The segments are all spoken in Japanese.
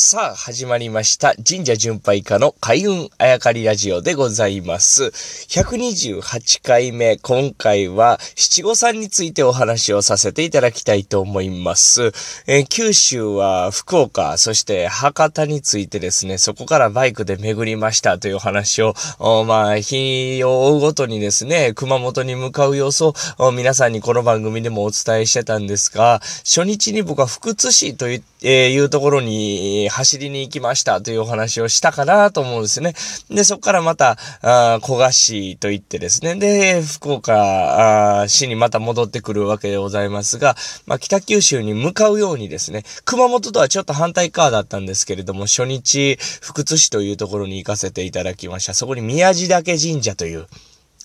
さあ、始まりました。神社巡拝家の開運あやかりラジオでございます。128回目、今回は七五三についてお話をさせていただきたいと思います。えー、九州は福岡、そして博多についてですね、そこからバイクで巡りましたという話を、まあ、日を追うごとにですね、熊本に向かう様子を皆さんにこの番組でもお伝えしてたんですが、初日に僕は福津市という、えー、いうところに走りに行きましたというお話をしたかなと思うんですね。で、そこからまた、あ小賀市と言ってですね、で、福岡市にまた戻ってくるわけでございますが、まあ、北九州に向かうようにですね、熊本とはちょっと反対側だったんですけれども、初日、福津市というところに行かせていただきました。そこに宮地岳神社という、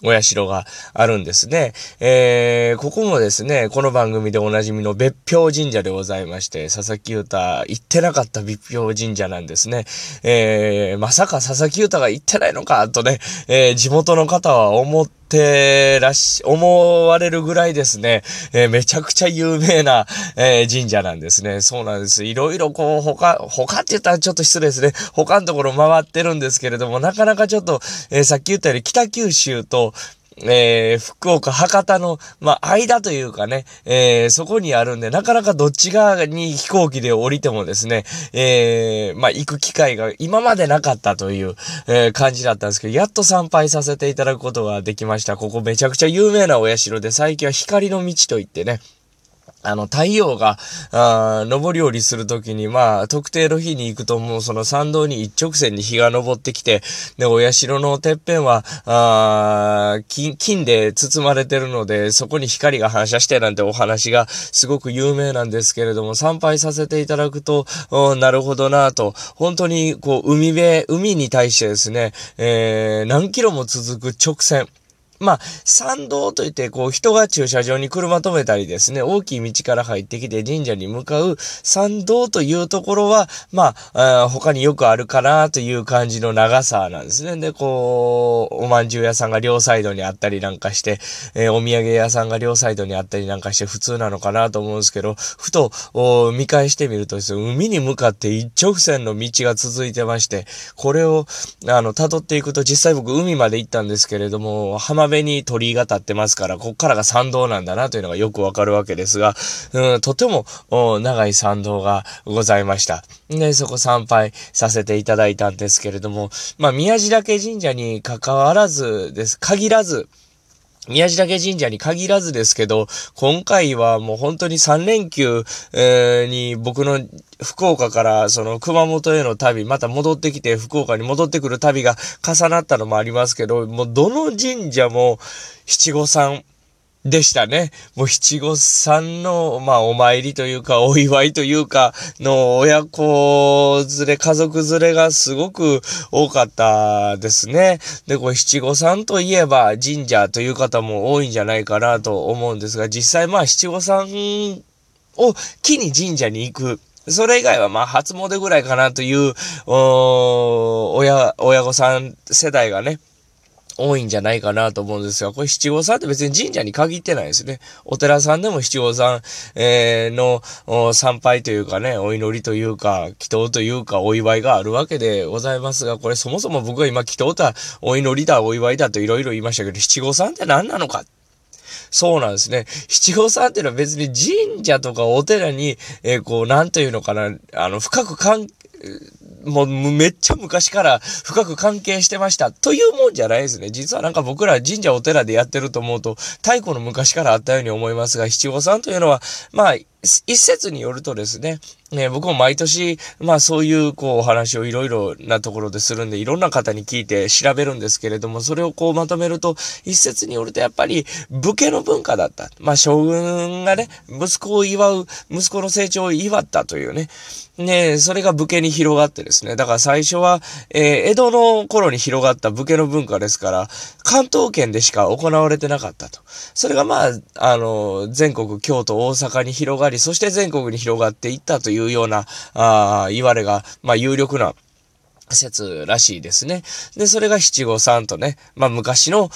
お社があるんですね。えー、ここもですね、この番組でおなじみの別表神社でございまして、佐々木優太行ってなかった別表神社なんですね。えー、まさか佐々木優太が行ってないのか、とね、えー、地元の方は思っててらし、思われるぐらいですね、えー、めちゃくちゃ有名な、えー、神社なんですね。そうなんです。いろいろこう、他、他って言ったらちょっと失礼ですね。他のところ回ってるんですけれども、なかなかちょっと、えー、さっき言ったように北九州と、えー、福岡、博多の、まあ、間というかね、えー、そこにあるんで、なかなかどっち側に飛行機で降りてもですね、えー、まあ、行く機会が今までなかったという、え、感じだったんですけど、やっと参拝させていただくことができました。ここめちゃくちゃ有名なお社で、最近は光の道といってね、あの、太陽が、あ上り下りするときに、まあ、特定の日に行くともうその参道に一直線に日が昇ってきて、で、お社のてっぺんは、あ金、金で包まれてるので、そこに光が反射してなんてお話がすごく有名なんですけれども、参拝させていただくと、なるほどなと、本当に、こう、海辺、海に対してですね、えー、何キロも続く直線、まあ、参道といって、こう、人が駐車場に車止めたりですね、大きい道から入ってきて神社に向かう参道というところは、まあ、あ他によくあるかなという感じの長さなんですね。で、こう、おまんじゅう屋さんが両サイドにあったりなんかして、えー、お土産屋さんが両サイドにあったりなんかして普通なのかなと思うんですけど、ふと、見返してみるとですね、海に向かって一直線の道が続いてまして、これを、あの、辿っていくと実際僕海まで行ったんですけれども、浜壁に鳥居が立ってますから、こっからが参道なんだなというのがよくわかるわけですが、うん、とても長い参道がございました。で、そこ参拝させていただいたんですけれども、まあ、宮地岳神社に関わらずです、限らず、宮地岳神社に限らずですけど、今回はもう本当に3連休、えー、に僕の福岡からその熊本への旅、また戻ってきて福岡に戻ってくる旅が重なったのもありますけど、もうどの神社も七五三でしたね。もう七五三の、まあ、お参りというか、お祝いというか、の親子連れ、家族連れがすごく多かったですね。で、これ七五三といえば神社という方も多いんじゃないかなと思うんですが、実際まあ七五三を機に神社に行く。それ以外はまあ初詣ぐらいかなという、お親、親御さん世代がね、多いんじゃないかなと思うんですが、これ七五三って別に神社に限ってないですね。お寺さんでも七五三、えー、の参拝というかね、お祈りというか、祈祷というか、お祝いがあるわけでございますが、これそもそも僕が今祈祷だ、お祈りだ、お祝いだといろいろ言いましたけど、七五三って何なのか？そうなんですね。七五三っていうのは別に神社とかお寺に、えー、こう、なんというのかな、あの、深く関もうめっちゃ昔から深く関係してましたというもんじゃないですね。実はなんか僕ら神社お寺でやってると思うと、太古の昔からあったように思いますが、七五三というのは、まあ、一説によるとですね、ね、僕も毎年、まあそういう、こう、お話をいろいろなところでするんで、いろんな方に聞いて調べるんですけれども、それをこうまとめると、一説によるとやっぱり、武家の文化だった。まあ将軍がね、息子を祝う、息子の成長を祝ったというね、ね、それが武家に広がってですね。だから最初は、えー、江戸の頃に広がった武家の文化ですから、関東圏でしか行われてなかったと。それがまあ、あの、全国、京都、大阪に広がり、そして全国に広がっていったというような、ああ、言われが、まあ有力な説らしいですね。で、それが七五三とね、まあ昔の、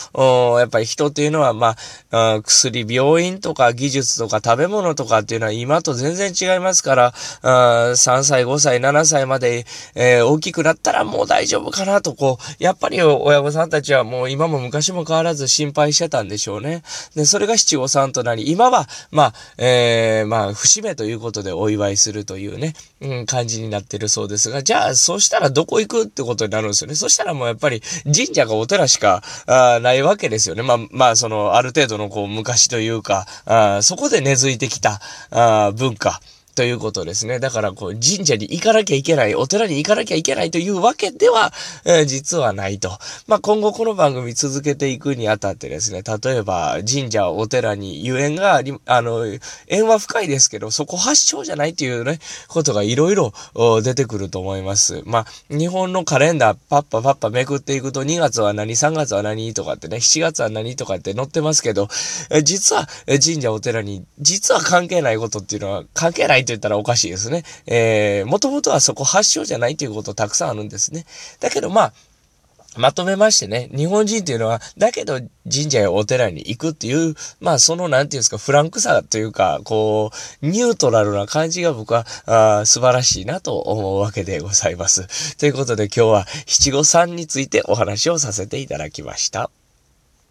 やっぱり人っていうのは、まあ、薬、病院とか技術とか食べ物とかっていうのは今と全然違いますから、3歳、5歳、7歳まで、えー、大きくなったらもう大丈夫かなと、こう、やっぱり親御さんたちはもう今も昔も変わらず心配してたんでしょうね。で、それが七五三となり、今は、まあ、えー、まあ、節目ということでお祝いするというね、うん、感じになってるそうですが、じゃあ、そうしたらどこ行くくってことになるんですよね。そしたらもうやっぱり神社がお寺しか、あないわけですよね。まあ、まあ、その、ある程度のこう、昔というか、あそこで根付いてきた、あ文化。ということですね。だから、こう、神社に行かなきゃいけない、お寺に行かなきゃいけないというわけでは、えー、実はないと。まあ、今後この番組続けていくにあたってですね、例えば、神社、お寺にゆえんがあり、あの、縁は深いですけど、そこ発祥じゃないっていうね、ことがいろいろ出てくると思います。まあ、日本のカレンダー、パッパパッパめくっていくと、2月は何、3月は何とかってね、7月は何とかって載ってますけど、え実は、神社、お寺に、実は関係ないことっていうのは、関係ないと言ったらおかしいですね。えー、もともとはそこ発祥じゃないということたくさんあるんですね。だけどまあ、まとめましてね、日本人っていうのは、だけど神社やお寺に行くっていう、まあそのなんていうんですか、フランクさというか、こう、ニュートラルな感じが僕はあ素晴らしいなと思うわけでございます。ということで今日は七五三についてお話をさせていただきました。